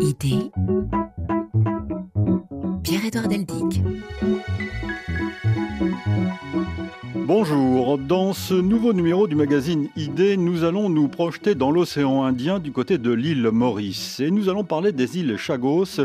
Idée. Pierre-Édouard Deldic. Bonjour, dans ce nouveau numéro du magazine Idée, nous allons nous projeter dans l'océan Indien du côté de l'île Maurice. Et nous allons parler des îles Chagos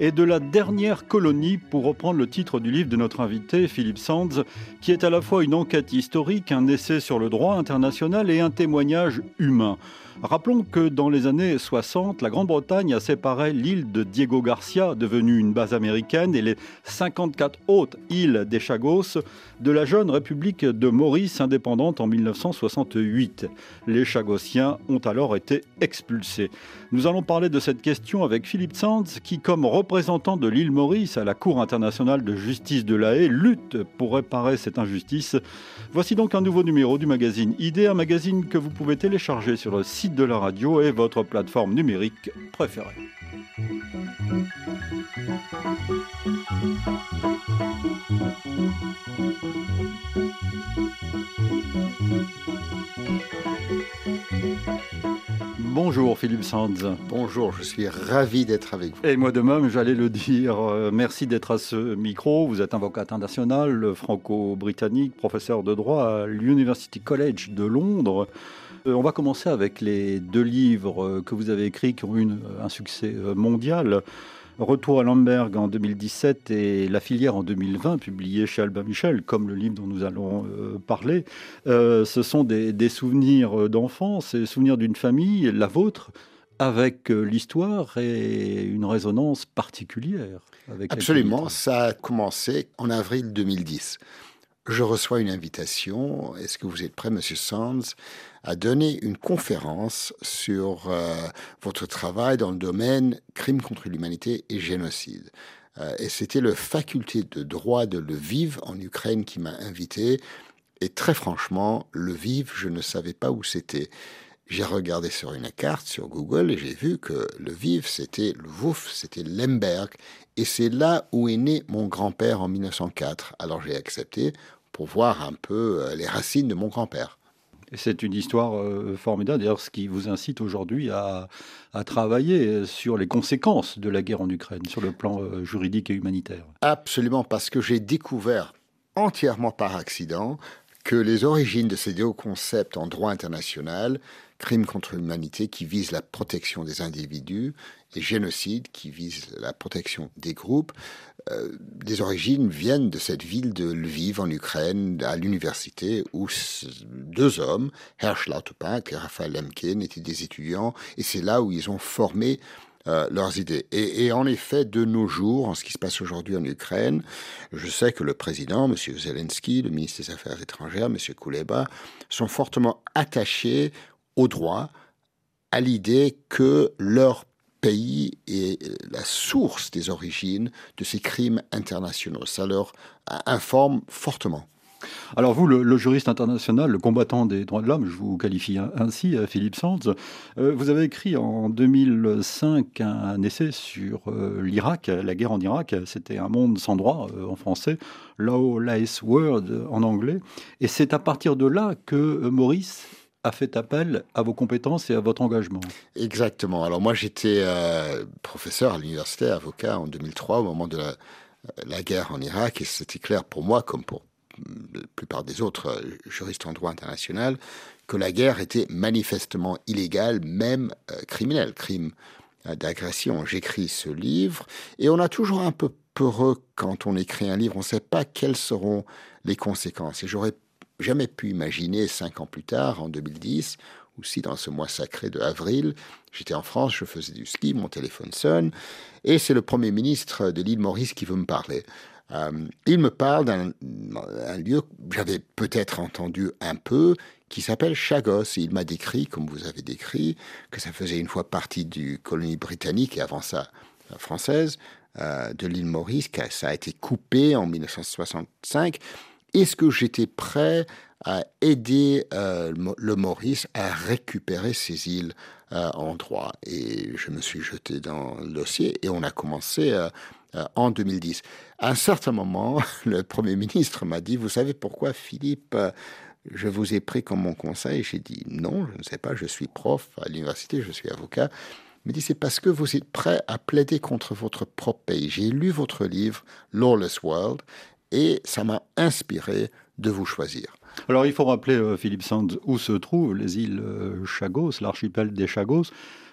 et de la dernière colonie pour reprendre le titre du livre de notre invité Philippe Sands qui est à la fois une enquête historique, un essai sur le droit international et un témoignage humain. Rappelons que dans les années 60, la Grande-Bretagne a séparé l'île de Diego Garcia, devenue une base américaine, et les 54 autres îles des Chagos de la jeune République de Maurice indépendante en 1968. Les Chagossiens ont alors été expulsés. Nous allons parler de cette question avec Philippe Sands, qui, comme représentant de l'île Maurice à la Cour internationale de justice de la Haye, lutte pour réparer cette injustice. Voici donc un nouveau numéro du magazine Idée, un magazine que vous pouvez télécharger sur le site de la radio et votre plateforme numérique préférée. Bonjour Philippe Sands. Bonjour, je suis ravi d'être avec vous. Et moi de même, j'allais le dire. Euh, merci d'être à ce micro. Vous êtes avocat international, franco-britannique, professeur de droit à l'University College de Londres. Euh, on va commencer avec les deux livres euh, que vous avez écrits qui ont eu un succès mondial. Retour à Lamberg en 2017 et La filière en 2020, publié chez Albin Michel, comme le livre dont nous allons euh, parler. Euh, ce sont des, souvenirs d'enfance, des souvenirs d'une famille, la vôtre, avec euh, l'histoire et une résonance particulière. Avec Absolument, ça a commencé en avril 2010 je reçois une invitation. Est-ce que vous êtes prêt, Monsieur Sands, à donner une conférence sur euh, votre travail dans le domaine crime contre l'humanité et génocide? Euh, Et c'était le faculté de droit de Lviv en Ukraine qui m'a invité. Et très franchement, Lviv, je ne savais pas où c'était. J'ai regardé sur une carte sur Google et j'ai vu que Lviv, c'était Lvov, c'était Lemberg. Et c'est là où est né mon grand-père en 1904. Alors j'ai accepté pour voir un peu euh, les racines de mon grand-père. C'est une histoire euh, formidable, d'ailleurs, ce qui vous incite aujourd'hui à, travailler sur les conséquences de la guerre en Ukraine, sur le plan euh, juridique et humanitaire. Absolument, parce que j'ai découvert entièrement par accident que les origines de ces deux concepts en droit international, crime contre l'humanité qui vise la protection des individus et génocide qui vise la protection des groupes, euh, des origines viennent de cette ville de Lviv en Ukraine, à l'université, où deux hommes, Hersch Lauterbach et Raphaël Lemkin, étaient des étudiants, et c'est là où ils ont formé euh, leurs idées. Et, en effet, de nos jours, en ce qui se passe aujourd'hui en Ukraine, je sais que le président, M. Zelensky, le ministre des Affaires étrangères, M. Kouleba, sont fortement attachés au droit, à l'idée que leur pays est la source des origines de ces crimes internationaux. Ça leur informe fortement. Alors vous, le, juriste international, le combattant des droits de l'homme, je vous qualifie ainsi, euh, Philippe Sands, euh, vous avez écrit en 2005 un, essai sur euh, l'Irak, la guerre en Irak. C'était un monde sans droit en français, Lawless World en anglais. Et c'est à partir de là que Maurice a fait appel à vos compétences et à votre engagement. Exactement. Alors moi j'étais euh, professeur à l'université, avocat en 2003 au moment de la, guerre en Irak et c'était clair pour moi comme pour la plupart des autres euh, juristes en droit international que la guerre était manifestement illégale, même euh, criminelle, crime d'agression. J'écris ce livre et on a toujours un peu peureux quand on écrit un livre, on ne sait pas quelles seront les conséquences. Et j'aurais jamais pu imaginer cinq ans plus tard, en 2010, ou si dans ce mois sacré de avril, j'étais en France, je faisais du ski, mon téléphone sonne, et c'est le Premier ministre de l'île Maurice qui veut me parler. Euh, il me parle d'un lieu que j'avais peut-être entendu un peu, qui s'appelle Chagos. il m'a décrit, comme vous avez décrit, que ça faisait une fois partie du colonie britannique et avant ça française euh, de l'île Maurice, que ça a été coupé en 1965 est-ce que j'étais prêt à aider euh, le Maurice à récupérer ces îles euh, en droit? Et je me suis jeté dans le dossier et on a commencé euh, en 2010. À un certain moment, le Premier ministre m'a dit, vous savez pourquoi Philippe je vous ai pris comme mon conseil? J'ai dit non, je ne sais pas, je suis prof à l'université, je suis avocat. Il m'a dit c'est parce que vous êtes prêt à plaider contre votre propre pays. J'ai lu votre livre Lawless World et ça m'a inspiré de vous choisir. Alors il faut rappeler, euh, Philippe Sands, où se trouvent les îles euh, Chagos, l'archipel des Chagos.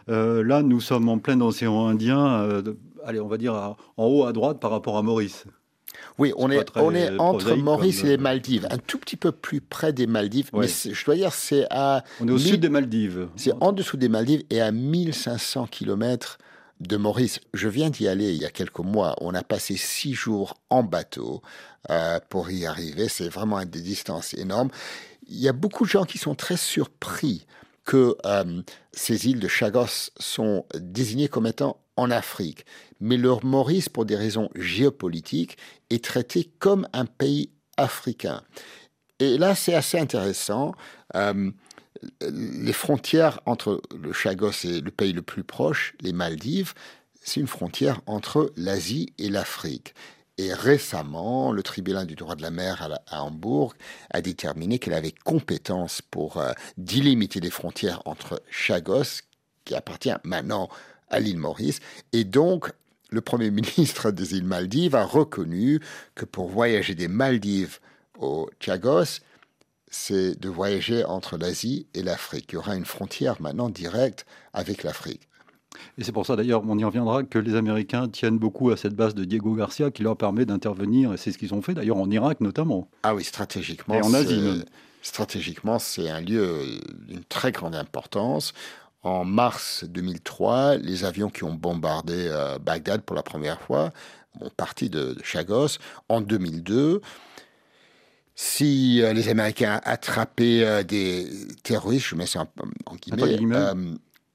Euh, là, nous sommes en plein océan Indien, allez, on va dire en haut à droite par rapport à Maurice. Oui, on est, on est entre Maurice et les Maldives, un tout petit peu plus près des Maldives, mais je dois dire, c'est à... On est au sud des Maldives. C'est en dessous des Maldives et à 1500 km de Maurice. Je viens d'y aller il y a quelques mois. On a passé six jours en bateau euh, pour y arriver. C'est vraiment des distances énormes. Il y a beaucoup de gens qui sont très surpris que euh, ces îles de Chagos sont désignées comme étant en Afrique. Mais leur Maurice, pour des raisons géopolitiques, est traité comme un pays africain. Et là, c'est assez intéressant. Euh, les frontières entre le Chagos et le pays le plus proche, les Maldives, c'est une frontière entre l'Asie et l'Afrique. Et récemment, le tribunal du droit de la mer à, Hambourg a déterminé qu'elle avait compétence pour euh, délimiter les frontières entre Chagos, qui appartient maintenant à l'île Maurice, et donc le Premier ministre des îles Maldives a reconnu que pour voyager des Maldives au Chagos, c'est de voyager entre l'Asie et l'Afrique. Il y aura une frontière maintenant directe avec l'Afrique. Et c'est pour ça d'ailleurs, on y reviendra, que les Américains tiennent beaucoup à cette base de Diego Garcia qui leur permet d'intervenir, et c'est ce qu'ils ont fait d'ailleurs en Irak notamment. Ah oui, stratégiquement. Et en Asie. Stratégiquement, c'est un lieu d'une très grande importance. En mars 2003, les avions qui ont bombardé euh, Bagdad pour la première fois ont parti de, Chagos. En 2002, si euh, les Américains attrapaient euh, des terroristes, je mets ça en, guillemets,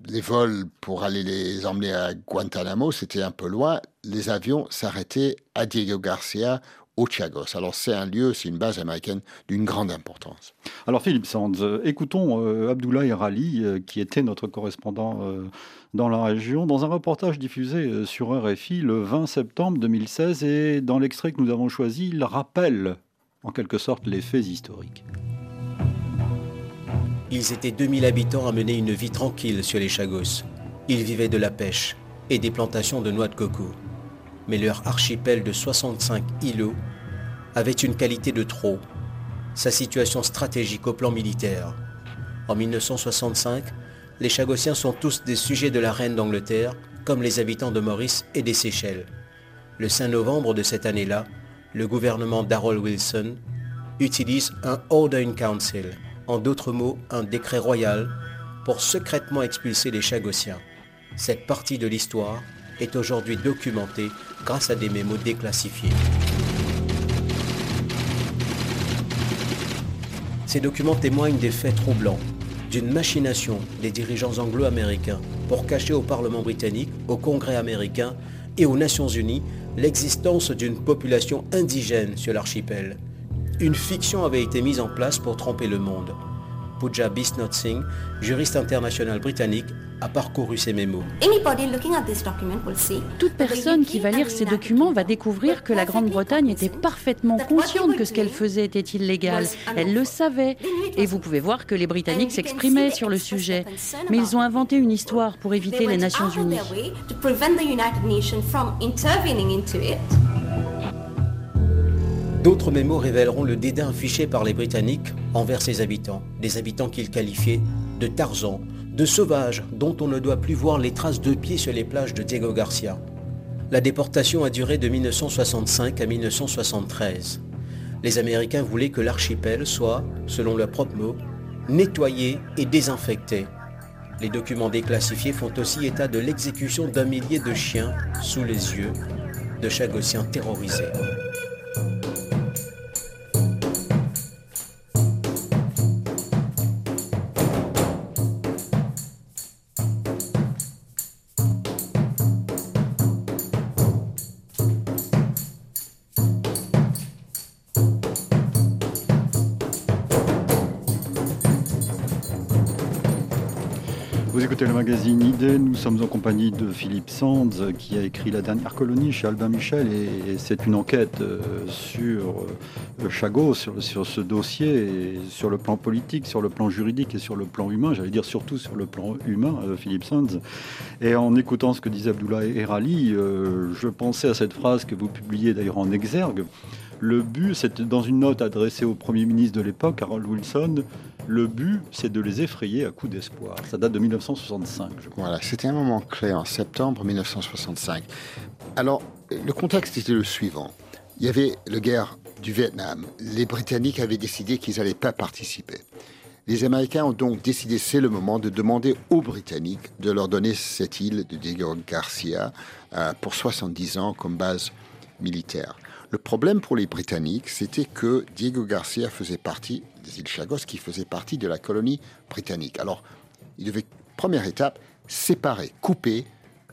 les vols pour aller les emmener à Guantanamo, c'était un peu loin. Les avions s'arrêtaient à Diego Garcia au Chagos. Alors c'est un lieu, c'est une base américaine d'une grande importance. Alors Philippe Sands, écoutons euh, Abdoulaye Rali, euh, qui était notre correspondant euh, dans la région, dans un reportage diffusé sur RFI le 20 septembre 2016. Et dans l'extrait que nous avons choisi, il rappelle en quelque sorte les faits historiques. Ils étaient 2000 habitants à mener une vie tranquille sur les Chagos. Ils vivaient de la pêche et des plantations de noix de coco mais leur archipel de 65 îlots avait une qualité de trop, sa situation stratégique au plan militaire. En 1965, les Chagossiens sont tous des sujets de la reine d'Angleterre, comme les habitants de Maurice et des Seychelles. Le 5 novembre de cette année-là, le gouvernement d'Harold Wilson utilise un Order in Council, en d'autres mots un décret royal, pour secrètement expulser les Chagossiens. Cette partie de l'histoire est aujourd'hui documentée grâce à des mémos déclassifiés. Ces documents témoignent des faits troublants, d'une machination des dirigeants anglo-américains pour cacher au Parlement britannique, au Congrès américain et aux Nations Unies l'existence d'une population indigène sur l'archipel. Une fiction avait été mise en place pour tromper le monde. Pooja Bisnot Singh, juriste international britannique, a parcouru ces mémos. Toute personne qui va lire ces documents va découvrir que la Grande-Bretagne était parfaitement consciente que ce qu'elle faisait était illégal. Elle le savait. Et vous pouvez voir que les Britanniques s'exprimaient sur le sujet. Mais ils ont inventé une histoire pour éviter les Nations Unies. D'autres mémos révéleront le dédain affiché par les Britanniques envers ses habitants, des habitants qu'ils qualifiaient de Tarzans, de sauvages dont on ne doit plus voir les traces de pieds sur les plages de Diego Garcia. La déportation a duré de 1965 à 1973. Les Américains voulaient que l'archipel soit, selon leurs propres mots, nettoyé et désinfecté. Les documents déclassifiés font aussi état de l'exécution d'un millier de chiens sous les yeux de Chagossiens terrorisés. Sommes en compagnie de Philippe Sands qui a écrit La dernière colonie chez Albin Michel et c'est une enquête euh, sur euh, Chagos, sur, sur, ce dossier, sur le plan politique, sur le plan juridique et sur le plan humain. J'allais dire surtout sur le plan humain, euh, Philippe Sands. Et en écoutant ce que disait Abdullah Erali, je pensais à cette phrase que vous publiez d'ailleurs en exergue. Le but, c'était dans une note adressée au Premier ministre de l'époque, Harold Wilson, le but, c'est de les effrayer à coup d'espoir. Ça date de 1965, je crois. Voilà, c'était un moment clé en septembre 1965. Alors, le contexte était le suivant. Il y avait la guerre du Vietnam. Les Britanniques avaient décidé qu'ils n'allaient pas participer. Les Américains ont donc décidé, c'est le moment, de demander aux Britanniques de leur donner cette île de Diego Garcia euh, pour 70 ans comme base militaire. Le problème pour les Britanniques, c'était que Diego Garcia faisait partie des îles Chagos, qui faisaient partie de la colonie britannique. Alors, il devait, première étape, séparer, couper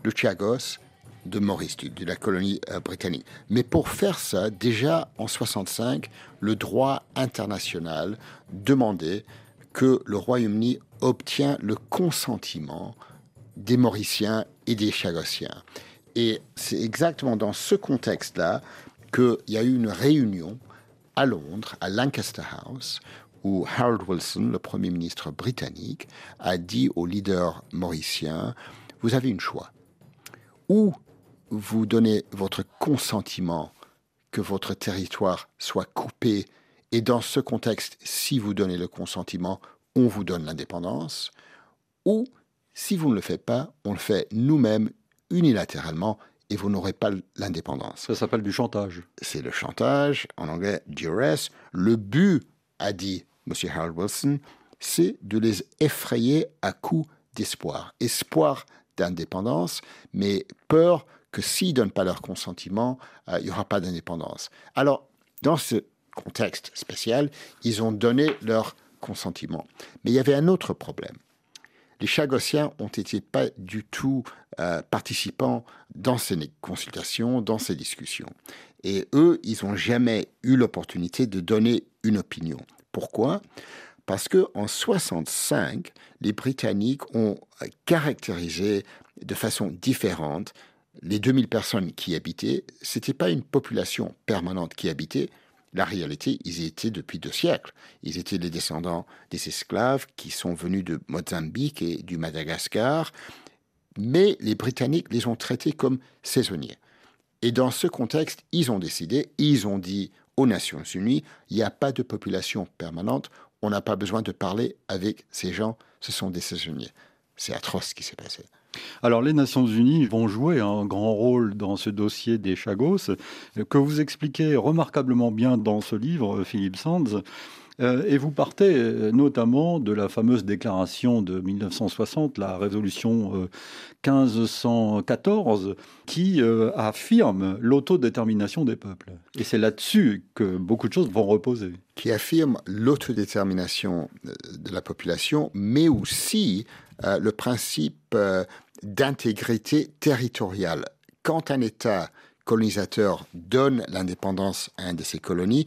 le Chagos de Maurice, de la colonie euh, britannique. Mais pour faire ça, déjà en 65, le droit international demandait que le Royaume-Uni obtient le consentement des Mauriciens et des Chagossiens. Et c'est exactement dans ce contexte-là qu'il y a eu une réunion à Londres, à Lancaster House, où Harold Wilson, le Premier ministre britannique, a dit aux leaders mauriciens, vous avez une choix. Ou vous donnez votre consentement que votre territoire soit coupé, et dans ce contexte, si vous donnez le consentement, on vous donne l'indépendance, ou si vous ne le faites pas, on le fait nous-mêmes unilatéralement et vous n'aurez pas l'indépendance. Ça s'appelle du chantage. C'est le chantage, en anglais duress. Le but, a dit M. Harold Wilson, c'est de les effrayer à coup d'espoir. Espoir d'indépendance, mais peur que s'ils ne donnent pas leur consentement, euh, il n'y aura pas d'indépendance. Alors, dans ce contexte spécial, ils ont donné leur consentement. Mais il y avait un autre problème les Chagossiens ont été pas du tout euh, participants dans ces consultations, dans ces discussions. Et eux, ils n'ont jamais eu l'opportunité de donner une opinion. Pourquoi? Parce que en 65, les Britanniques ont caractérisé de façon différente les 2000 personnes qui habitaient. C'était pas une population permanente qui habitait, la réalité, ils y étaient depuis deux siècles. Ils étaient les descendants des esclaves qui sont venus de Mozambique et du Madagascar, mais les Britanniques les ont traités comme saisonniers. Et dans ce contexte, ils ont décidé, ils ont dit aux Nations Unies, il n'y a pas de population permanente, on n'a pas besoin de parler avec ces gens, ce sont des saisonniers. C'est atroce ce qui s'est passé. Alors les Nations Unies vont jouer un grand rôle dans ce dossier des Chagos, que vous expliquez remarquablement bien dans ce livre, Philippe Sands. Euh, et vous partez euh, notamment de la fameuse déclaration de 1960, la résolution 1514, euh, qui affirme l'autodétermination des peuples. Et c'est là-dessus que beaucoup de choses vont reposer. Qui affirme l'autodétermination de la population, mais aussi le principe d'intégrité territoriale. Quand un État colonisateur donne l'indépendance à une de ses colonies,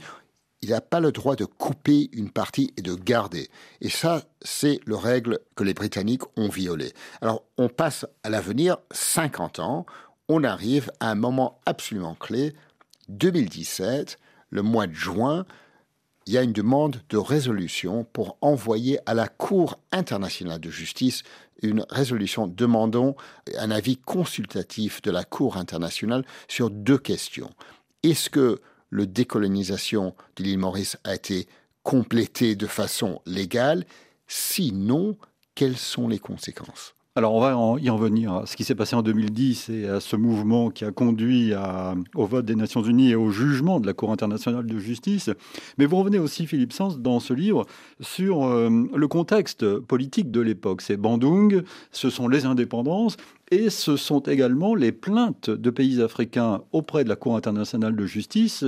il n'a pas le droit de couper une partie et de garder. Et ça, c'est le règle que les Britanniques ont violée. Alors, on passe à l'avenir, 50 ans, on arrive à un moment absolument clé, 2017, le mois de juin, il y a une demande de résolution pour envoyer à la Cour internationale de justice une résolution. Demandant un avis consultatif de la Cour internationale sur deux questions. Est-ce que la décolonisation de l'île Maurice a été complétée de façon légale? Sinon, quelles sont les conséquences? Alors on va y en venir à ce qui s'est passé en 2010 et à ce mouvement qui a conduit au vote des Nations Unies et au jugement de la Cour internationale de justice. Mais vous revenez aussi, Philippe Sens, dans ce livre, sur euh, le contexte politique de l'époque. C'est Bandung, ce sont les indépendances, et ce sont également les plaintes de pays africains auprès de la Cour internationale de justice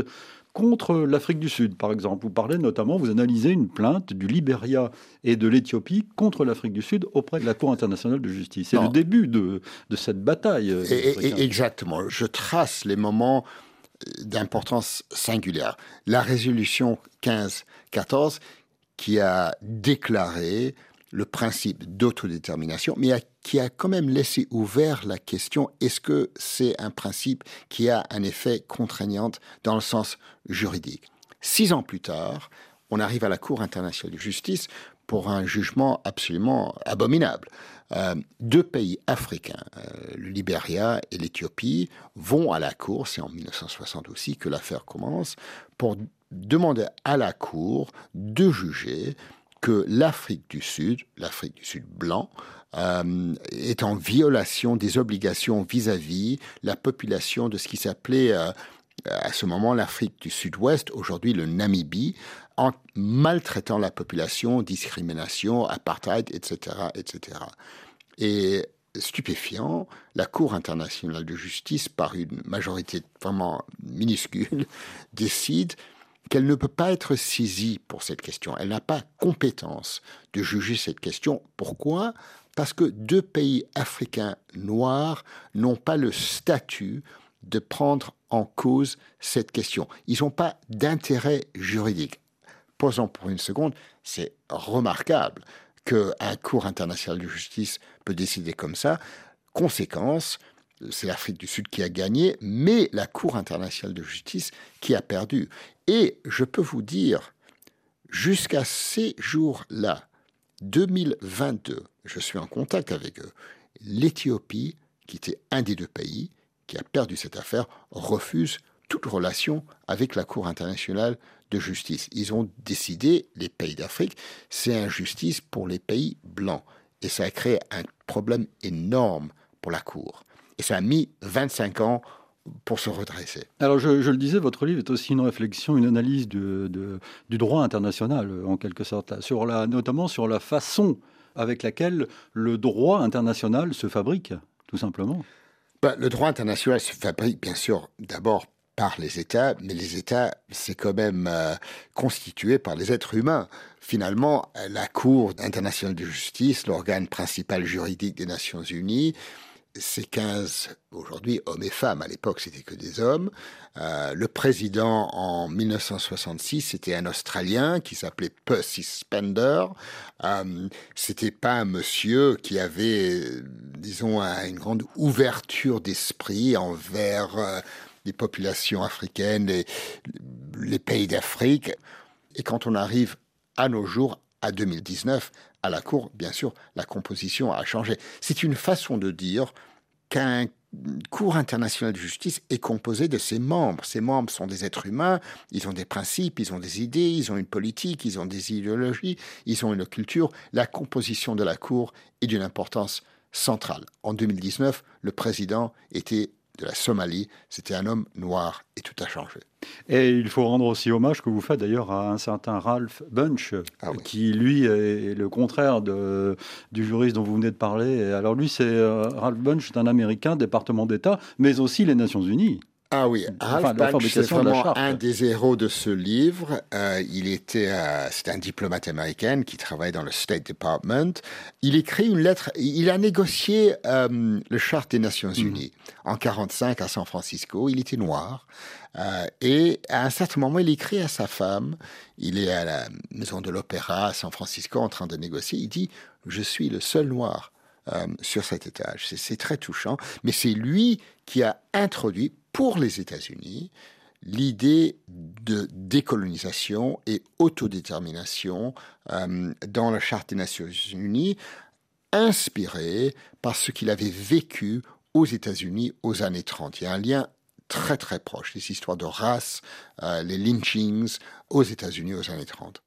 contre l'Afrique du Sud, par exemple. Vous parlez notamment, vous analysez une plainte du Libéria et de l'Éthiopie contre l'Afrique du Sud auprès de la Cour internationale de justice. C'est le début de, de cette bataille. Euh, exactement. Je trace les moments euh, d'importance singulière. La résolution 15-14 qui a déclaré le principe d'autodétermination, mais qui a quand même laissé ouvert la question est-ce que c'est un principe qui a un effet contraignant dans le sens juridique? Six ans plus tard, on arrive à la Cour internationale de justice pour un jugement absolument abominable. Euh, deux pays africains, euh, le Libéria et l'Éthiopie, vont à la Cour, c'est en 1960 aussi que l'affaire commence, pour demander à la Cour de juger que l'Afrique du Sud, l'Afrique du Sud blanc, euh, est en violation des obligations vis-à-vis la population de ce qui s'appelait à ce moment l'Afrique du Sud-Ouest, aujourd'hui le Namibie, en maltraitant la population, discrimination, apartheid, etc., etc. Et stupéfiant, la Cour internationale de justice, par une majorité vraiment minuscule, décide qu'elle ne peut pas être saisie pour cette question. Elle n'a pas compétence de juger cette question. Pourquoi? Parce que deux pays africains noirs n'ont pas le statut de prendre en cause cette question. Ils n'ont pas d'intérêt juridique posons pour une seconde, c'est remarquable qu'un cours international de justice peut décider comme ça. Conséquence, c'est l'Afrique du Sud qui a gagné, mais la Cour internationale de justice qui a perdu. Et je peux vous dire, jusqu'à ces jours-là, 2022, je suis en contact avec eux. L'Éthiopie, qui était un des deux pays qui a perdu cette affaire, refuse toute relation avec la Cour internationale de justice. Ils ont décidé, les pays d'Afrique, c'est injustice pour les pays blancs. Et ça a créé un problème énorme pour la Cour. Et ça a mis 25 ans pour se redresser. Alors, je, le disais, votre livre est aussi une réflexion, une analyse du droit international, en quelque sorte, notamment sur la façon avec laquelle le droit international se fabrique, tout simplement. Ben, le droit international se fabrique, bien sûr, d'abord par les États, mais les États, c'est quand même euh, constitué par les êtres humains. Finalement, la Cour internationale de justice, l'organe principal juridique des Nations Unies, c'est 15, aujourd'hui, hommes et femmes. À l'époque, c'était que des hommes. Euh, le président, en 1966, c'était un Australien qui s'appelait Percy Spender. Euh, c'était pas un monsieur qui avait, disons, une grande ouverture d'esprit envers euh, les populations africaines, les, les pays d'Afrique. Et quand on arrive à nos jours, à 2019, à la Cour, bien sûr, la composition a changé. C'est une façon de dire qu'un Cour international de justice est composé de ses membres. Ses membres sont des êtres humains, ils ont des principes, ils ont des idées, ils ont une politique, ils ont des idéologies, ils ont une culture. La composition de la Cour est d'une importance centrale. En 2019, le président était de la Somalie. C'était un homme noir et tout a changé. Et il faut rendre aussi hommage que vous faites d'ailleurs à un certain Ralph Bunch, ah qui lui est le contraire de, du juriste dont vous venez de parler. Alors lui, c'est euh, Ralph Bunch, c'est un Américain, département d'État, mais aussi les Nations Unies. Ah oui, Ralph Bunch, c'est vraiment un des héros de ce livre. Euh, il était, euh, c'est un diplomate américain qui travaille dans le State Department. Il écrit une lettre. Il a négocié euh, le charte des Nations mhm. Unies en 45 à San Francisco. Il était noir. et à un certain moment, il écrit à sa femme. Il est à la maison de l'Opéra à San Francisco en train de négocier. Il dit Je suis le seul noir sur cet étage. C'est très touchant, mais c'est lui qui a introduit pour les États-Unis l'idée de décolonisation et autodétermination euh, dans la Charte des Nations Unies, inspirée par ce qu'il avait vécu aux États-Unis aux années 30. Il y a un lien très très proche, les histoires de race, euh, les lynchings aux États-Unis aux années 30.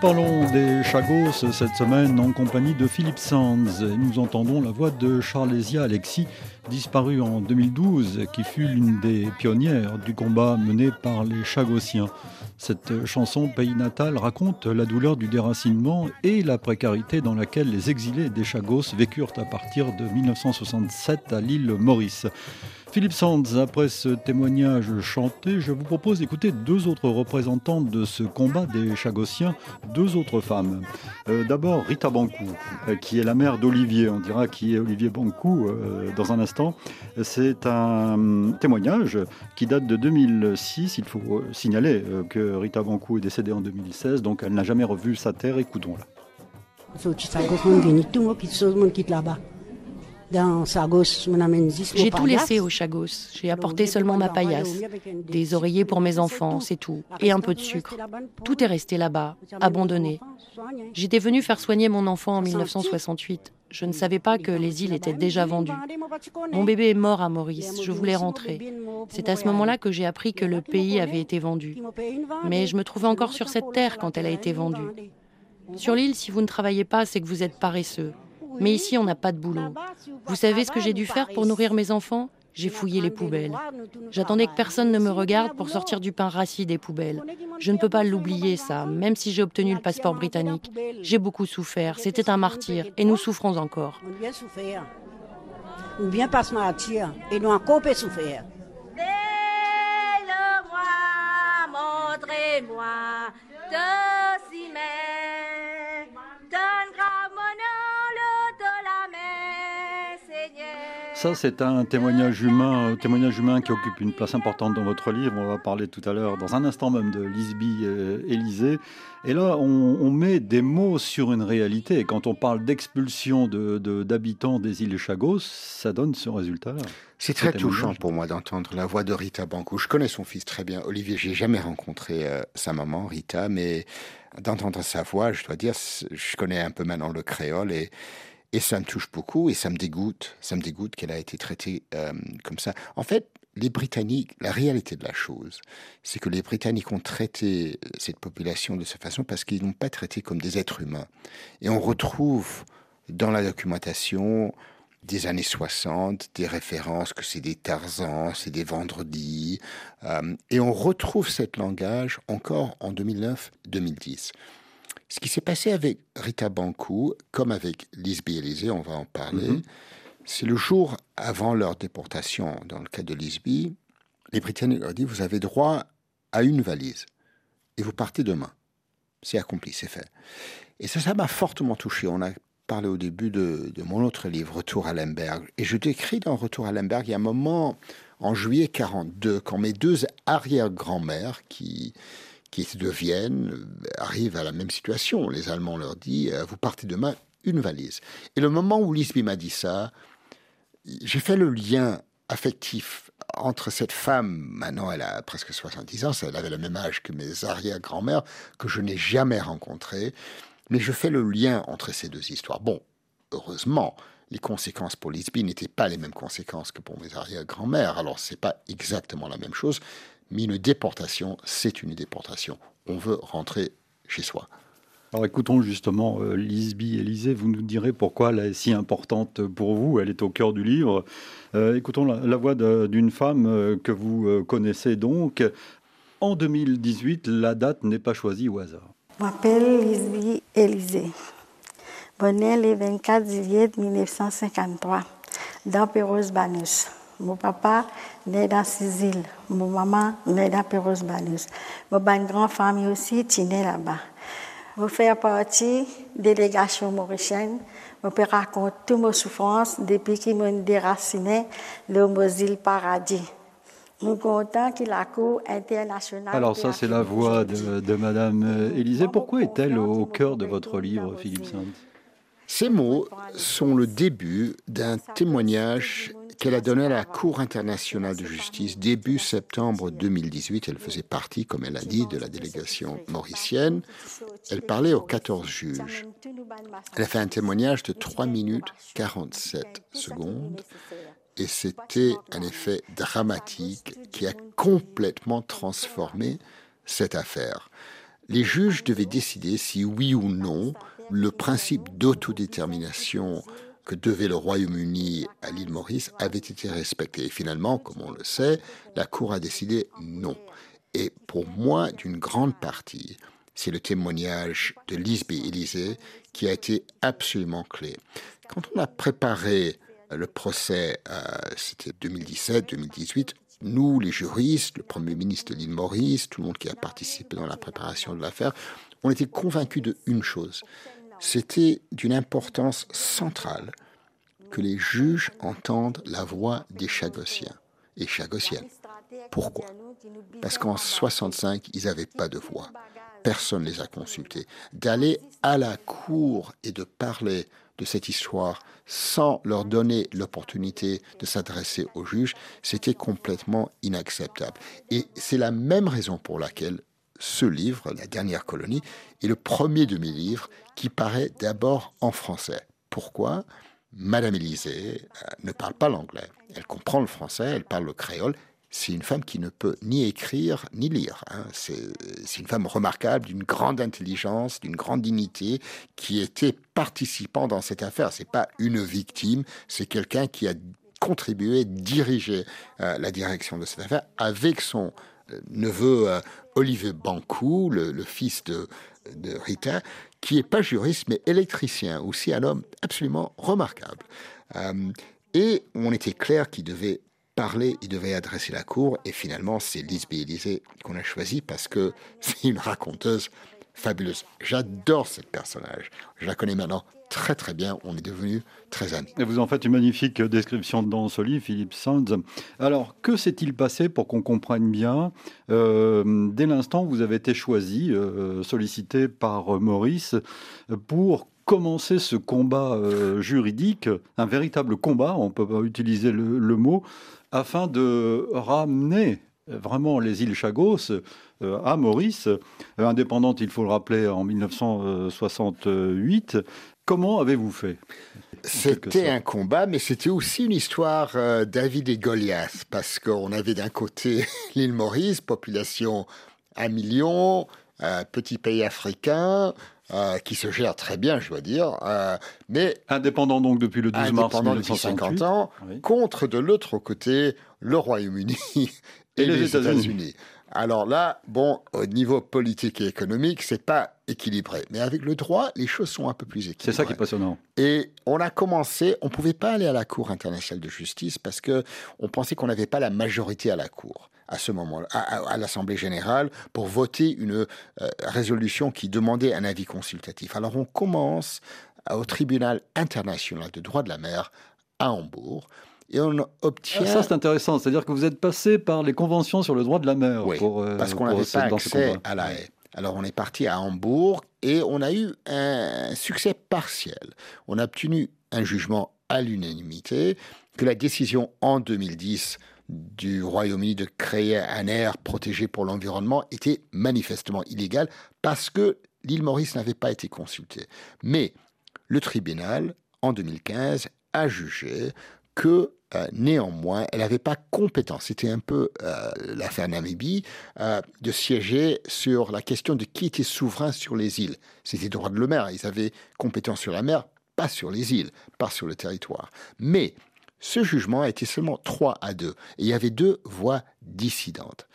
Parlons des Chagos cette semaine en compagnie de Philippe Sands. Nous entendons la voix de Charlesia Alexis, disparue en 2012, qui fut l'une des pionnières du combat mené par les Chagossiens. Cette chanson Pays natal raconte la douleur du déracinement et la précarité dans laquelle les exilés des Chagos vécurent à partir de 1967 à l'île Maurice. Philippe Sands, après ce témoignage chanté, je vous propose d'écouter deux autres représentantes de ce combat des Chagossiens, deux autres femmes. Euh, d'abord Rita Bancou, euh, qui est la mère d'Olivier, on dira qui est Olivier Bancou euh, dans un instant. C'est un témoignage qui date de 2006. Il faut signaler que Rita Bancou est décédée en 2016, donc elle n'a jamais revu sa terre. Écoutons-la. J'ai tout laissé au Chagos. J'ai apporté seulement ma paillasse, des oreillers pour mes enfants, c'est tout, et un peu de sucre. Tout est resté là-bas, abandonné. J'étais venu faire soigner mon enfant en 1968. Je ne savais pas que les îles étaient déjà vendues. Mon bébé est mort à Maurice. Je voulais rentrer. C'est à ce moment-là que j'ai appris que le pays avait été vendu. Mais je me trouvais encore sur cette terre quand elle a été vendue. Sur l'île, si vous ne travaillez pas, c'est que vous êtes paresseux. Mais ici, on n'a pas de boulot. Vous savez ce que j'ai dû faire pour nourrir mes enfants? J'ai fouillé les poubelles. J'attendais que personne ne me regarde pour sortir du pain rassis des poubelles. Je ne peux pas l'oublier, ça, même si j'ai obtenu le passeport britannique. J'ai beaucoup souffert, c'était un martyr, et nous souffrons encore. Bien passe martyr, et nous encore souffrir. montrez-moi Ça, c'est un témoignage humain, témoignage humain qui occupe une place importante dans votre livre. On va parler tout à l'heure, dans un instant même, de Lisby euh, Élysée. Et là, on, met des mots sur une réalité. Et quand on parle d'expulsion d'habitants de, des îles Chagos, ça donne ce résultat-là. C'est très touchant pour moi d'entendre la voix de Rita Banco. Je connais son fils très bien, Olivier. J'ai jamais rencontré euh, sa maman, Rita, mais d'entendre sa voix, je dois dire, je connais un peu maintenant le créole et et ça me touche beaucoup et ça me dégoûte. Ça me dégoûte qu'elle a été traitée euh, comme ça. En fait, les Britanniques, la réalité de la chose, c'est que les Britanniques ont traité cette population de cette façon parce qu'ils n'ont pas traité comme des êtres humains. Et on retrouve dans la documentation des années 60 des références que c'est des Tarzans, c'est des Vendredis. Euh, et on retrouve cet langage encore en 2009-2010. Ce qui s'est passé avec Rita Bankou, comme avec Lisby Élysée, on va en parler, mhm. c'est le jour avant leur déportation. Dans le cas de Lisby, les Britanniques leur dit vous avez droit à une valise et vous partez demain. C'est accompli, c'est fait. Et ça, ça m'a fortement touché. On a parlé au début de, de, mon autre livre, Retour à Lemberg. Et je décris dans Retour à Lemberg, il y a un moment en juillet 42, quand mes deux arrière-grand-mères, qui, qui de Vienne euh, arrivent à la même situation. Les Allemands leur disent euh, Vous partez demain, une valise. Et le moment où Lisby m'a dit ça, j'ai fait le lien affectif entre cette femme, maintenant elle a presque 70 ans, elle avait le même âge que mes arrière-grand-mères, que je n'ai jamais rencontrée, mais je fais le lien entre ces deux histoires. Bon, heureusement, les conséquences pour Lisby n'étaient pas les mêmes conséquences que pour mes arrière-grand-mères, alors c'est pas exactement la même chose, mais une déportation, c'est une déportation. On veut rentrer chez soi. Alors écoutons justement euh, Lisby Élysée, vous nous direz pourquoi elle est si importante pour vous, elle est au cœur du livre. Euh, écoutons la, voix d'une femme euh, que vous connaissez donc. En 2018, la date n'est pas choisie au hasard. Je m'appelle Lisby Élysée. Bonne le 24 juillet 1953 dans Pérouse-Banus. Mon papa né dans îles. Mon maman né dans Pérouse Banus. Mon grande famille aussi est née là-bas. Je fais partie de la délégation mauricienne. Je peux raconter toutes mes souffrances depuis que je déraciné le Mosile Paradis. Nous comptons que la Cour internationale. Alors, ça, c'est la voix de, de Madame Élisée. Pourquoi est-elle au cœur de votre livre, Philippe Saint Ces mots sont le début d'un témoignage qu'elle a donné à la Cour internationale de justice début septembre 2018. Elle faisait partie, comme elle a dit, de la délégation mauricienne. Elle parlait aux 14 juges. Elle a fait un témoignage de 3 minutes 47 secondes et c'était un effet dramatique qui a complètement transformé cette affaire. les juges devaient décider si oui ou non le principe d'autodétermination que devait le Royaume-Uni à l'île Maurice avait été respecté. Et finalement, comme on le sait, la Cour a décidé non. Et pour moi, d'une grande partie, c'est le témoignage de Lisby Élysée qui a été absolument clé. Quand on a préparé le procès, euh, c'était 2017-2018, nous, les juristes, le Premier ministre de l'île Maurice, tout le monde qui a participé dans la préparation de l'affaire, on était convaincus de une chose. C'était d'une importance centrale que les juges entendent la voix des Chagossiens et Chagossiennes. Pourquoi? Parce qu'en 65, ils n'avaient pas de voix. Personne ne les a consultés. D'aller à la cour et de parler de cette histoire sans leur donner l'opportunité de s'adresser aux juges, c'était complètement inacceptable. Et c'est la même raison pour laquelle ce livre, La dernière colonie, est le premier de mes livres qui paraît d'abord en français. Pourquoi? Madame Élisée euh, ne parle pas l'anglais. Elle comprend le français, elle parle le créole, c'est une femme qui ne peut ni écrire ni lire. Hein. C'est une femme remarquable, d'une grande intelligence, d'une grande dignité, qui était participant dans cette affaire. C'est pas une victime, c'est quelqu'un qui a contribué, dirigé euh, la direction de cette affaire avec son neveu euh, Olivier Bancou, le, fils de, Rita, qui est pas juriste mais électricien, aussi un homme absolument remarquable. et on était clair qu'il devait parler, il devait adresser la cour, et finalement, c'est Lisby Élysée qu'on a choisi parce que c'est une raconteuse fabuleuse. J'adore ce personnage. Je la connais maintenant très très bien. On est devenus très amis. Et vous en faites une magnifique description dans ce livre, Philippe Sands. Alors, que s'est-il passé pour qu'on comprenne bien euh, Dès l'instant où vous avez été choisi, euh, sollicité par Maurice, pour commencer ce combat euh, juridique, un véritable combat, on peut pas utiliser le mot, afin de ramener vraiment les îles Chagos euh, à Maurice, euh, indépendante, il faut le rappeler, en 1968. Comment avez-vous fait? C'était un combat, mais c'était aussi une histoire euh, David et Goliath, parce qu'on avait d'un côté l'île Maurice, population à million, petit pays africain, euh, qui se gère très bien, je dois dire, euh, mais indépendant donc depuis le 12 mars 1950 ans, contre de l'autre côté le Royaume-Uni et, les, États-Unis. Alors là, bon, au niveau politique et économique, c'est pas équilibré. Mais avec le droit, les choses sont un peu plus équilibrées. C'est ça qui est passionnant. Et on a commencé, on pouvait pas aller à la Cour internationale de justice parce que on pensait qu'on n'avait pas la majorité à la Cour à ce moment-là, à, l'Assemblée générale, pour voter une euh, résolution qui demandait un avis consultatif. Alors on commence au tribunal international de droit de la mer à Hambourg. Et on obtient. ça, c'est intéressant. C'est-à-dire que vous êtes passé par les conventions sur le droit de la mer. Oui, pour, euh, parce qu'on n'avait pas accès à la haie. Alors on est parti à Hambourg et on a eu un succès partiel. On a obtenu un jugement à l'unanimité que la décision en 2010 du Royaume-Uni de créer un air protégé pour l'environnement était manifestement illégal parce que l'île Maurice n'avait pas été consultée. Mais le tribunal, en 2015, a jugé que euh, néanmoins, elle n'avait pas compétence, c'était un peu euh, l'affaire Namibie, euh, de siéger sur la question de qui était souverain sur les îles. C'était droit de le mer, ils avaient compétence sur la mer, pas sur les îles, pas sur le territoire. Mais ce jugement a été seulement 3 à 2. Et il y avait deux voix dissidentes.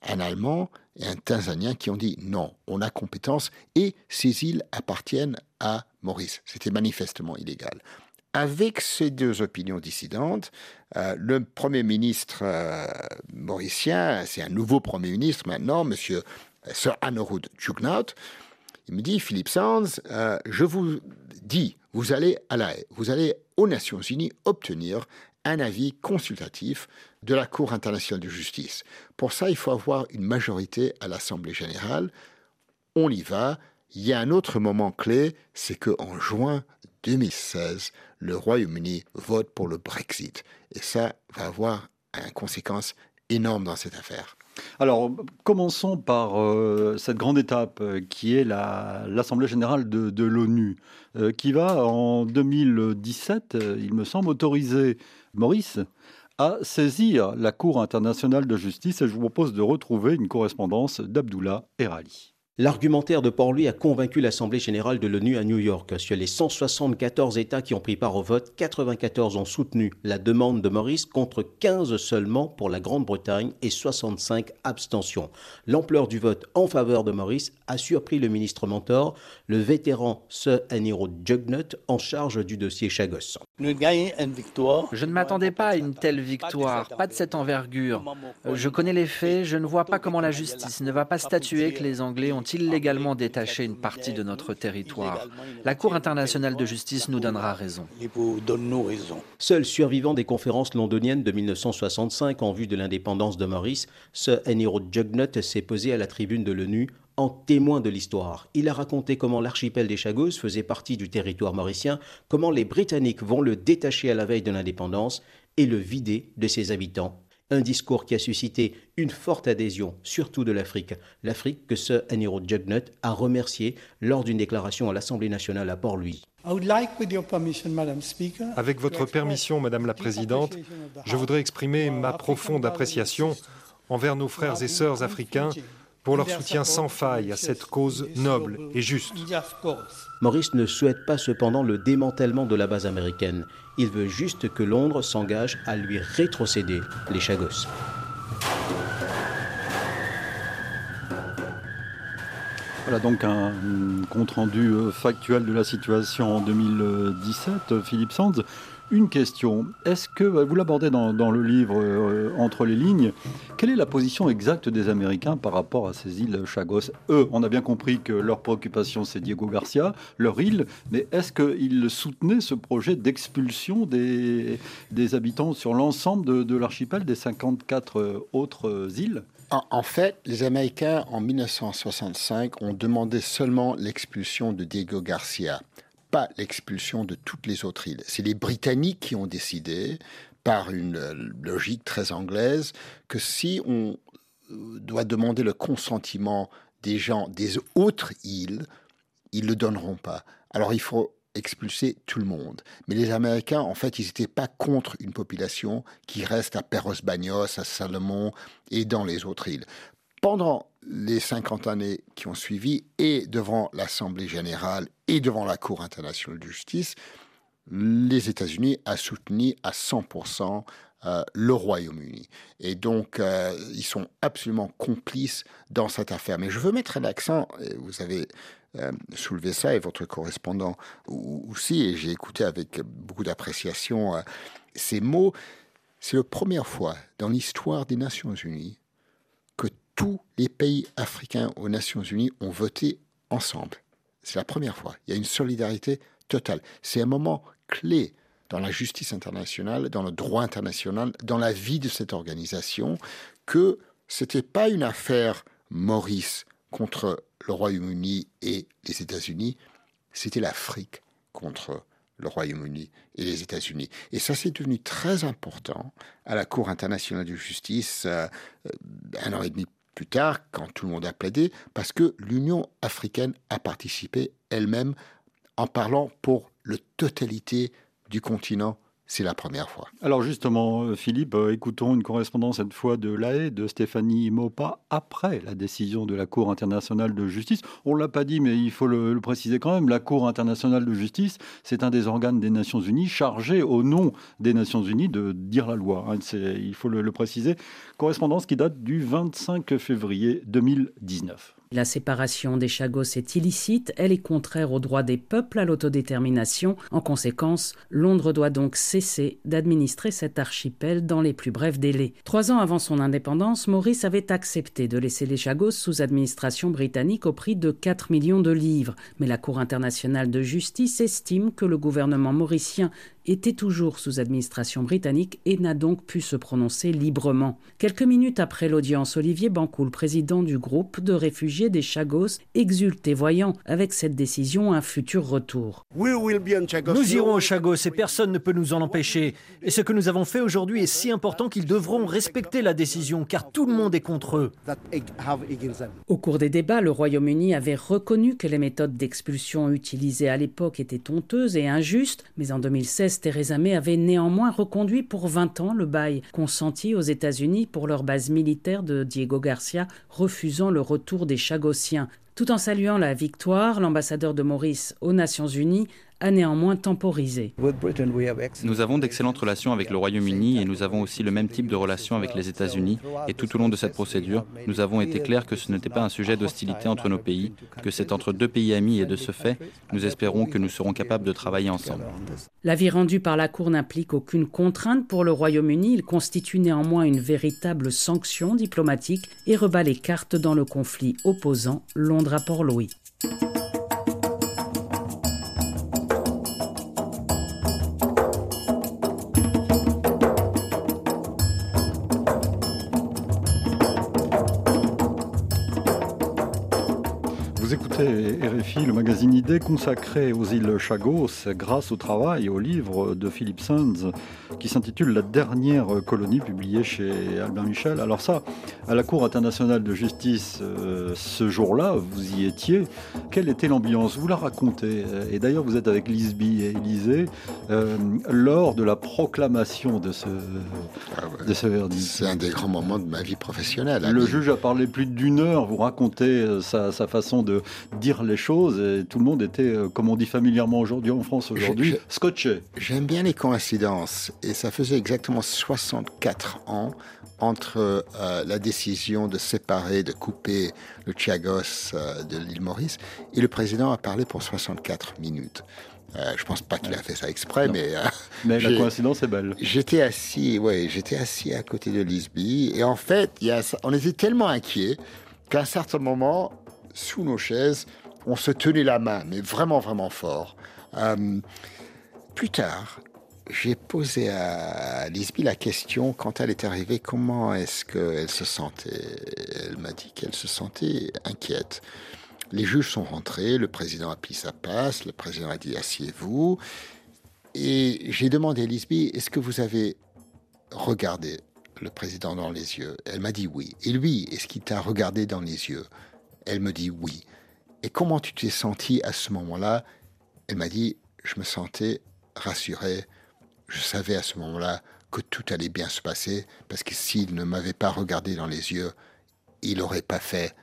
Un Allemand et un Tanzanien qui ont dit non, on a compétence et ces îles appartiennent à Maurice. C'était manifestement illégal. Avec ces deux opinions dissidentes, euh, le Premier ministre euh, mauricien, c'est un nouveau Premier ministre maintenant, Monsieur Sir Anorud Jugnaut, il me dit, Philippe Sands, euh, je vous dis, vous allez à la vous allez aux Nations Unies obtenir un avis consultatif de la Cour internationale de justice. Pour ça, il faut avoir une majorité à l'Assemblée générale. On y va. Il y a un autre moment clé, c'est qu'en juin 2016, le Royaume-Uni vote pour le Brexit. Et ça va avoir une conséquence énorme dans cette affaire. Alors, commençons par euh, cette grande étape euh, qui est l'Assemblée générale de, l'ONU, euh, qui va en 2017, il me semble, autoriser Maurice à saisir la Cour internationale de justice. Et je vous propose de retrouver une correspondance d'Abdullah Erali. L'argumentaire de Port-Louis a convaincu l'Assemblée générale de l'ONU à New York. Sur les 174 États qui ont pris part au vote, 94 ont soutenu la demande de Maurice contre 15 seulement pour la Grande-Bretagne et 65 abstentions. L'ampleur du vote en faveur de Maurice a surpris le ministre mentor, le vétéran Sir Aniro Jugnut, en charge du dossier Chagos. Je ne m'attendais pas à une telle victoire, pas de cette envergure. Je connais les faits, je ne vois pas comment la justice ne va pas statuer que les Anglais ont illégalement détaché une partie de notre territoire. La Cour internationale de justice nous donnera raison. Seul survivant des conférences londoniennes de 1965 en vue de l'indépendance de Maurice, ce Eniro Jugnut s'est posé à la tribune de l'ONU en témoin de l'histoire. Il a raconté comment l'archipel des Chagos faisait partie du territoire mauricien, comment les Britanniques vont le détacher à la veille de l'indépendance et le vider de ses habitants un discours qui a suscité une forte adhésion, surtout de l'Afrique. L'Afrique que ce Aniro Jugnut a remercié lors d'une déclaration à l'Assemblée nationale à Port-Louis. Avec votre permission, Madame la Présidente, je voudrais exprimer ma profonde appréciation envers nos frères et sœurs africains pour leur soutien sans faille à cette cause noble et juste. Maurice ne souhaite pas cependant le démantèlement de la base américaine. Il veut juste que Londres s'engage à lui rétrocéder les Chagos. Voilà donc un compte-rendu euh, factuel de la situation en 2017, Philippe Sands. Une question, est-ce que, vous l'abordez dans, le livre euh, Entre les lignes, quelle est la position exacte des Américains par rapport à ces îles Chagos? Eux, on a bien compris que leur préoccupation c'est Diego Garcia, leur île, mais est-ce qu'ils soutenaient ce projet d'expulsion des, habitants sur l'ensemble de, de l'archipel des 54 euh, autres euh, îles? En, fait, les Américains, en 1965, ont demandé seulement l'expulsion de Diego Garcia pas l'expulsion de toutes les autres îles. C'est les Britanniques qui ont décidé, par une euh, logique très anglaise, que si on euh, doit demander le consentement des gens des autres îles, ils ne le donneront pas. Alors il faut expulser tout le monde. Mais les Américains, en fait, ils n'étaient pas contre une population qui reste à Perros Bagnos, à Salomon et dans les autres îles. Pendant les 50 années qui ont suivi, et devant l'Assemblée générale et devant la Cour internationale de justice, les États-Unis ont soutenu à 100% euh, le Royaume-Uni. Et donc, euh, ils sont absolument complices dans cette affaire. Mais je veux mettre un accent, et vous avez euh, soulevé ça, et votre correspondant aussi, et j'ai écouté avec beaucoup d'appréciation ces mots. C'est la première fois dans l'histoire des Nations Unies tous les pays africains aux Nations Unies ont voté ensemble. C'est la première fois. Il y a une solidarité totale. C'est un moment clé dans la justice internationale, dans le droit international, dans la vie de cette organisation, que ce n'était pas une affaire Maurice contre le Royaume-Uni et les États-Unis, c'était l'Afrique contre le Royaume-Uni et les États-Unis. Et ça, c'est devenu très important à la Cour internationale de justice euh, un an et demi plus tard, quand tout le monde a plaidé, parce que l'Union africaine a participé elle-même en parlant pour la totalité du continent c'est la première fois. Alors justement, euh, Philippe, euh, écoutons une correspondance cette fois de l'AE de Stéphanie Mopa après la décision de la Cour internationale de justice. On ne l'a pas dit, mais il faut le, préciser quand même. La Cour internationale de justice, c'est un des organes des Nations Unies chargé au nom des Nations Unies de dire la loi. Hein. il faut le préciser. Correspondance qui date du 25 février 2019. La séparation des Chagos est illicite, elle est contraire au droit des peuples à l'autodétermination. En conséquence, Londres doit donc cesser d'administrer cet archipel dans les plus brefs délais. Trois ans avant son indépendance, Maurice avait accepté de laisser les Chagos sous administration britannique au prix de 4 millions de livres. Mais la Cour internationale de justice estime que le gouvernement mauricien était toujours sous administration britannique et n'a donc pu se prononcer librement. Quelques minutes après l'audience, Olivier Bancoul, président du groupe de réfugiés des Chagos, exultait voyant avec cette décision un futur retour. Nous irons aux Chagos et personne ne peut nous en empêcher. Et ce que nous avons fait aujourd'hui est si important qu'ils devront respecter la décision car tout le monde est contre eux. Au cours des débats, le Royaume-Uni avait reconnu que les méthodes d'expulsion utilisées à l'époque étaient honteuses et injustes, mais en 2016, Theresa May avait néanmoins reconduit pour 20 ans le bail consenti aux États-Unis pour leur base militaire de Diego Garcia, refusant le retour des Chagossiens. Tout en saluant la victoire, l'ambassadeur de Maurice aux Nations Unies a néanmoins temporisé. Nous avons d'excellentes relations avec le Royaume-Uni et nous avons aussi le même type de relations avec les États-Unis. Et tout au long de cette procédure, nous avons été clairs que ce n'était pas un sujet d'hostilité entre nos pays, que c'est entre deux pays amis et de ce fait, nous espérons que nous serons capables de travailler ensemble. L'avis rendu par la Cour n'implique aucune contrainte pour le Royaume-Uni. Il constitue néanmoins une véritable sanction diplomatique et rebat les cartes dans le conflit opposant Londres à Port-Louis. RFI, le magazine Idée consacré aux îles Chagos grâce au travail et au livre de Philippe Sands qui s'intitule La dernière colonie publié chez Albin Michel. Alors ça, à la Cour internationale de justice, euh, ce jour-là, vous y étiez. Quelle était l'ambiance? Vous la racontez. Et d'ailleurs, vous êtes avec Lisby et Élysée euh, lors de la proclamation de ce, ah verdict. C'est un des grands moments de ma vie professionnelle. Le juge a parlé plus d'une heure. Vous racontez euh, sa, sa façon de dire les choses et tout le monde était, euh, comme on dit familièrement aujourd'hui en France aujourd'hui, scotché. J'aime bien les coïncidences et ça faisait exactement 64 ans entre euh, la décision de séparer, de couper le Chiagos euh, de l'île Maurice et le président a parlé pour 64 minutes. Euh, je pense pas qu'il a fait ça exprès, mais. mais la coïncidence est belle. J'étais assis, ouais, j'étais assis à côté de Lisby, et en fait, y a, on était tellement inquiets qu'à un certain moment, sous nos chaises, on se tenait la main, mais vraiment, vraiment fort. Euh, plus tard, j'ai posé à Lisby la question quand elle est arrivée, comment est-ce qu'elle se sentait? Elle m'a dit qu'elle se sentait inquiète. Les juges sont rentrés, le président a pris sa passe, le président a dit asseyez-vous. Et j'ai demandé à Lisby, est-ce que vous avez regardé le président dans les yeux? Elle m'a dit oui. Et lui, est-ce qu'il t'a regardé dans les yeux? Elle me dit oui. Et comment tu t'es senti à ce moment-là? Elle m'a dit, je me sentais rassuré. Je savais à ce moment-là que tout allait bien se passer, parce que s'il ne m'avait pas regardé dans les yeux, il n'aurait pas fait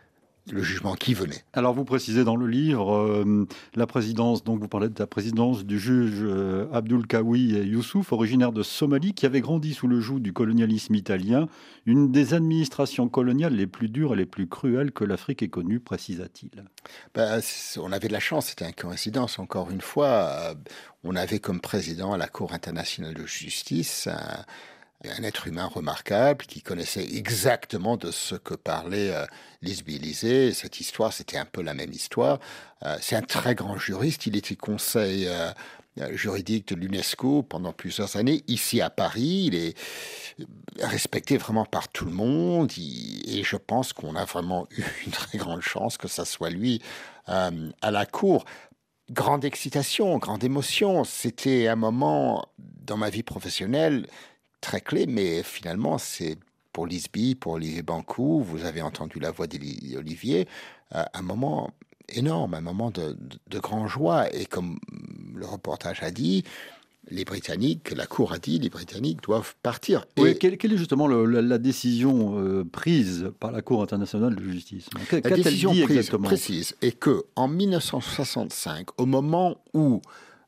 le jugement qui venait. Alors vous précisez dans le livre euh, la présidence, donc vous parlez de la présidence du juge euh, Abdul Kawi Youssouf, originaire de Somalie, qui avait grandi sous le joug du colonialisme italien, une des administrations coloniales les plus dures et les plus cruelles que l'Afrique ait connues, précisa-t-il. Ben, on avait de la chance, c'était une coïncidence encore une fois. Euh, on avait comme président à la Cour internationale de justice un un être humain remarquable qui connaissait exactement de ce que parlait euh, Lisby Cette histoire, c'était un peu la même histoire. Euh, c'est un très grand juriste. Il était conseil euh, juridique de l'UNESCO pendant plusieurs années. Ici à Paris, il est respecté vraiment par tout le monde. et je pense qu'on a vraiment eu une très grande chance que ça soit lui à la cour grande excitation, grande émotion. C'était un moment dans ma vie professionnelle très clé, mais finalement, c'est pour Lisby, pour Olivier Bancou, vous avez entendu la voix d'Olivier, euh, un moment énorme, un moment de, de, grande joie. Et comme le reportage a dit, les Britanniques, la Cour a dit, les Britanniques doivent partir. Oui, quelle, est justement la, décision euh, prise par la Cour internationale de justice? La décision prise, précise est que en 1965, au moment où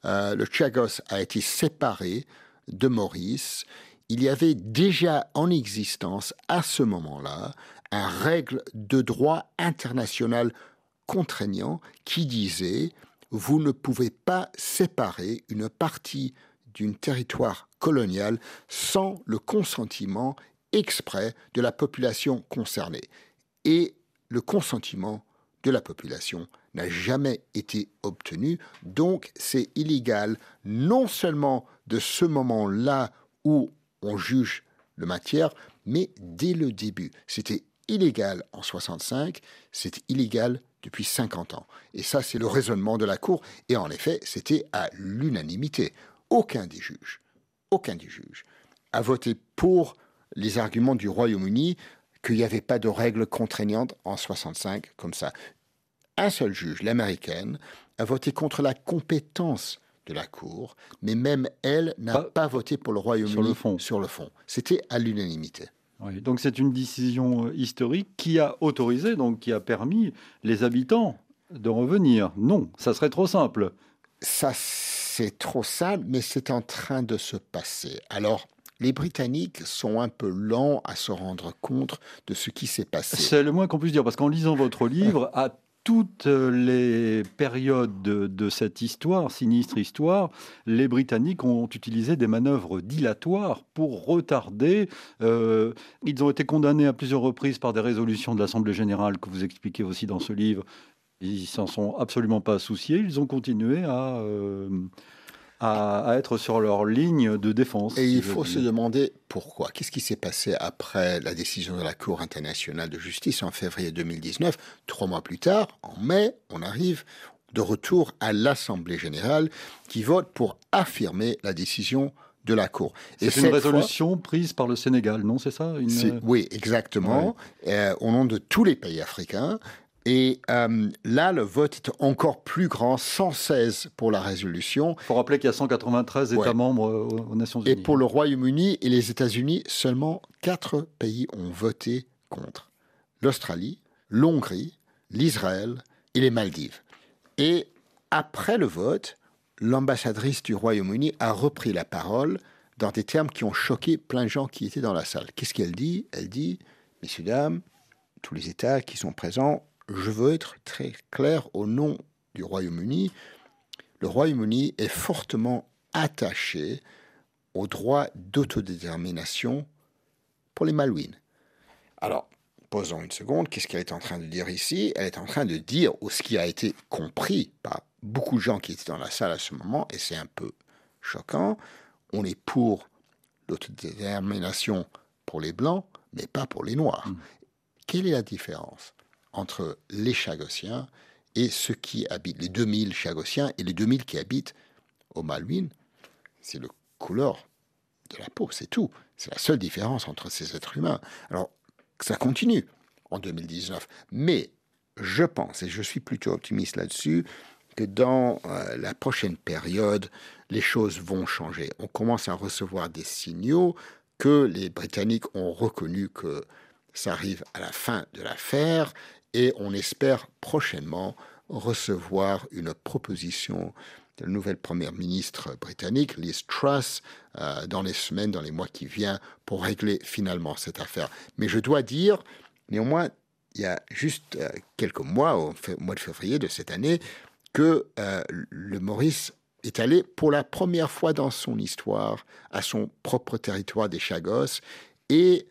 euh, le Chagos a été séparé de Maurice, il y avait déjà en existence à ce moment-là un règle de droit international contraignant qui disait vous ne pouvez pas séparer une partie d'un territoire colonial sans le consentement exprès de la population concernée. Et le consentement de la population n'a jamais été obtenu, donc c'est illégal non seulement de ce moment-là où on juge le matière, mais dès le début. C'était illégal en 65, c'est illégal depuis 50 ans. Et ça, c'est le raisonnement de la Cour. Et en effet, c'était à l'unanimité. Aucun des juges, aucun des juges a voté pour les arguments du Royaume-Uni qu'il n'y avait pas de règles contraignantes en 65 comme ça. Un seul juge, l'américaine, a voté contre la compétence de la Cour, mais même elle n'a pas, voté pour le Royaume-Uni sur le fond. Sur le fond. C'était à l'unanimité. donc c'est une décision euh, historique qui a autorisé, donc qui a permis les habitants de revenir. Non, ça serait trop simple. Ça, c'est trop simple, mais c'est en train de se passer. Alors, les Britanniques sont un peu lents à se rendre compte de ce qui s'est passé. C'est le moins qu'on puisse dire, parce qu'en lisant votre livre, à toutes les périodes de, cette histoire, sinistre histoire, les Britanniques ont utilisé des manœuvres dilatoires pour retarder. Euh, ils ont été condamnés à plusieurs reprises par des résolutions de l'Assemblée générale que vous expliquez aussi dans ce livre. Ils s'en sont absolument pas souciés. Ils ont continué à, euh, à, être sur leur ligne de défense. Et il faut se demander pourquoi. Qu'est-ce qui s'est passé après la décision de la Cour internationale de justice en février 2019 Trois mois plus tard, en mai, on arrive de retour à l'Assemblée générale qui vote pour affirmer la décision de la Cour. C'est une résolution prise par le Sénégal, non C'est ça Oui, exactement, euh, au nom de tous les pays africains. Et euh, là, le vote est encore plus grand, 116 pour la résolution. Il faut rappeler qu'il y a 193 États membres euh, aux Nations Unies. Et pour le Royaume-Uni et les États-Unis, seulement 4 pays ont voté contre. L'Australie, l'Hongrie, l'Israël et les Maldives. Et après le vote, l'ambassadrice du Royaume-Uni a repris la parole dans des termes qui ont choqué plein de gens qui étaient dans la salle. Qu'est-ce qu'elle dit? Elle dit, messieurs, dames, tous les États qui sont présents, je veux être très clair au nom du Royaume-Uni. Le Royaume-Uni est fortement attaché au droit d'autodétermination pour les Malouines. Alors, posons une seconde, qu'est-ce qu'elle est en train de dire ici? Elle est en train de dire, ou ce qui a été compris par beaucoup de gens qui étaient dans la salle à ce moment, et c'est un peu choquant, on est pour l'autodétermination pour les Blancs, mais pas pour les Noirs. Mmh. Quelle est la différence? Entre les Chagossiens et ceux qui habitent, les 2000 Chagossiens et les 2000 qui habitent au Malouines, c'est le couleur de la peau, c'est tout. C'est la seule différence entre ces êtres humains. Alors, ça continue en 2019. Mais je pense, et je suis plutôt optimiste là-dessus, que dans euh, la prochaine période, les choses vont changer. On commence à recevoir des signaux que les Britanniques ont reconnu que ça arrive à la fin de l'affaire et on espère prochainement recevoir une proposition de la nouvelle première ministre britannique, Liz Truss, euh, dans les semaines, dans les mois qui viennent, pour régler finalement cette affaire. Mais je dois dire, néanmoins, il y a juste euh, quelques mois, au mois de février de cette année, que euh, le Maurice est allé pour la première fois dans son histoire à son propre territoire des Chagos et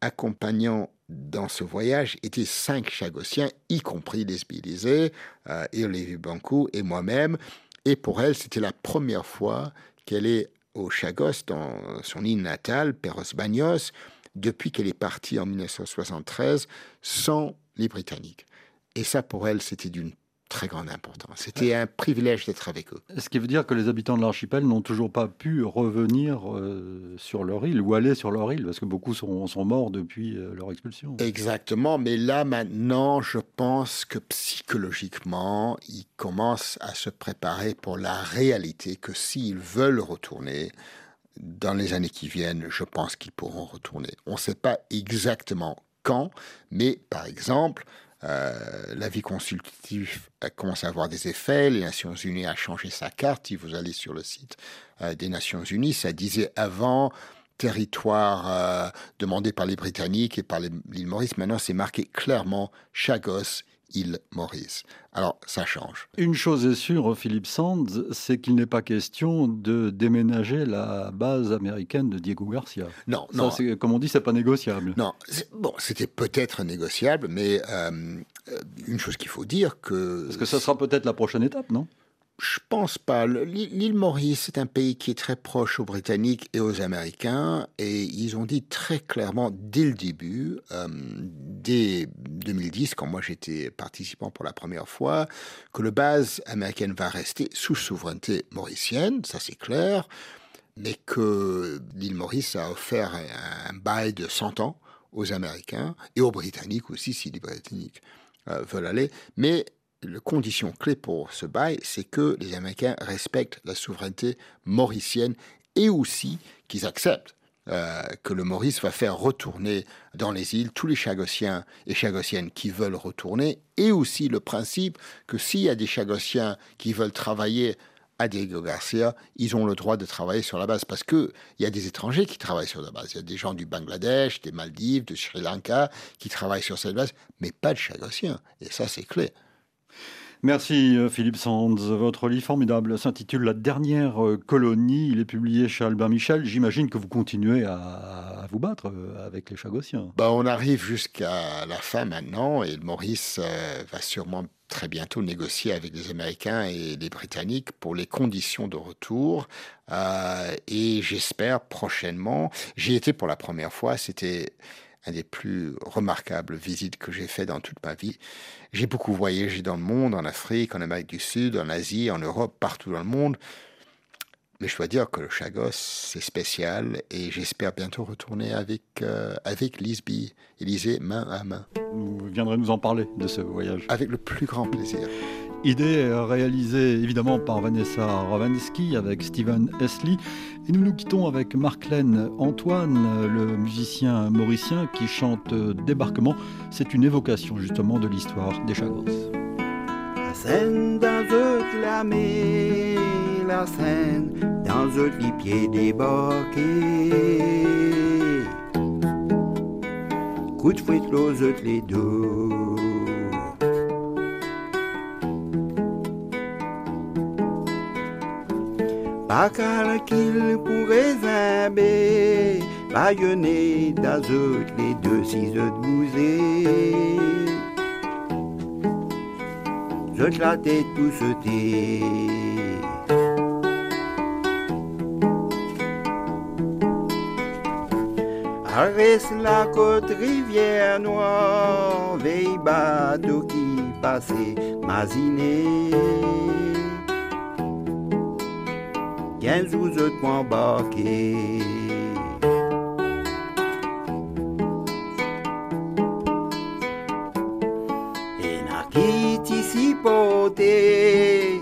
accompagnant dans ce voyage étaient cinq Chagossiens, y compris les Bilizé, euh, Olivier Banco et moi-même. Et pour elle, c'était la première fois qu'elle est au Chagos, dans son île natale, Perros Bagnos, depuis qu'elle est partie en 1973 sans les Britanniques. Et ça, pour elle, c'était d'une très grande importance. C'était un privilège d'être avec eux. Ce qui veut dire que les habitants de l'archipel n'ont toujours pas pu revenir euh, sur leur île ou aller sur leur île, parce que beaucoup sont, sont morts depuis euh, leur expulsion. Exactement, mais là maintenant, je pense que psychologiquement, ils commencent à se préparer pour la réalité que s'ils veulent retourner, dans les années qui viennent, je pense qu'ils pourront retourner. On ne sait pas exactement quand, mais par exemple, euh, la vie consultative commence à avoir des effets. Les Nations Unies a changé sa carte. Si vous allez sur le site euh, des Nations Unies, ça disait avant territoire euh, demandé par les Britanniques et par l'île Maurice. Maintenant, c'est marqué clairement Chagos île Maurice. Alors, ça change. Une chose est sûre, Philippe Sands, c'est qu'il n'est pas question de déménager la base américaine de Diego Garcia. Non, non. Comme on dit, c'est pas négociable. Non, bon, c'était peut-être négociable, mais euh, une chose qu'il faut dire que... Parce que ça sera peut-être la prochaine étape, non? Je pense pas. L'île Maurice est un pays qui est très proche aux Britanniques et aux Américains, et ils ont dit très clairement dès le début, euh, dès 2010, quand moi j'étais participant pour la première fois, que le base américaine va rester sous souveraineté mauricienne, ça c'est clair, mais que l'île Maurice a offert un, bail de 100 ans aux Américains et aux Britanniques aussi, si les Britanniques euh, veulent aller, mais la condition clé pour ce bail, c'est que les Américains respectent la souveraineté mauricienne et aussi qu'ils acceptent euh, que le Maurice va faire retourner dans les îles tous les Chagossiens et Chagossiennes qui veulent retourner, et aussi le principe que s'il y a des Chagossiens qui veulent travailler à Diego Garcia, ils ont le droit de travailler sur la base parce qu'il y a des étrangers qui travaillent sur la base. Il y a des gens du Bangladesh, des Maldives, de Sri Lanka qui travaillent sur cette base, mais pas de Chagossiens. Et ça, c'est clé. Merci euh, Philippe Sands. Votre livre formidable s'intitule La dernière euh, colonie. Il est publié chez Albert Michel. J'imagine que vous continuez à, vous battre euh, avec les Chagossiens. Bah, on arrive jusqu'à la fin maintenant et Maurice va sûrement très bientôt négocier avec les Américains et les Britanniques pour les conditions de retour. et j'espère prochainement, j'y étais pour la première fois, c'était un des plus remarquables visites que j'ai fait dans toute ma vie. J'ai beaucoup voyagé dans le monde, en Afrique, en Amérique du Sud, en Asie, en Europe, partout dans le monde. Mais je dois dire que le Chagos, c'est spécial et j'espère bientôt retourner avec, euh, avec Lisby, Élysée, main à main. Vous viendrez nous en parler de ce voyage. Avec le plus grand plaisir. Idée réalisée évidemment par Vanessa Rovansky avec Steven Esley. Et nous nous quittons avec Marclène Antoine, le musicien mauricien qui chante Débarquement. C'est une évocation justement de l'histoire des Chagos. La scène dans la la scène dans les pieds débarqués. Coup de fouet les deux. Bakalakil pour Ezabe, baïonné d'azote, les deux ciseaux de gouzé. Je la tête pousseté. Arrête la côte rivière noire, veille bateau qui passait, maziné. 15 ou de points embarqués.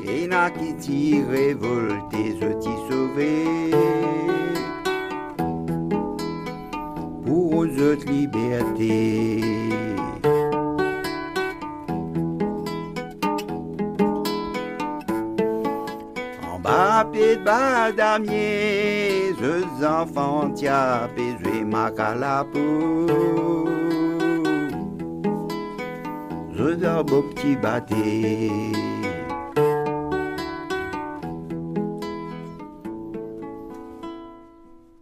et n'a qui t'y révolté, je t'y sauvé. Pour une liberté. Libertés. pied de badamier, je enfants tia je ma calapou. Je beau petit bâté.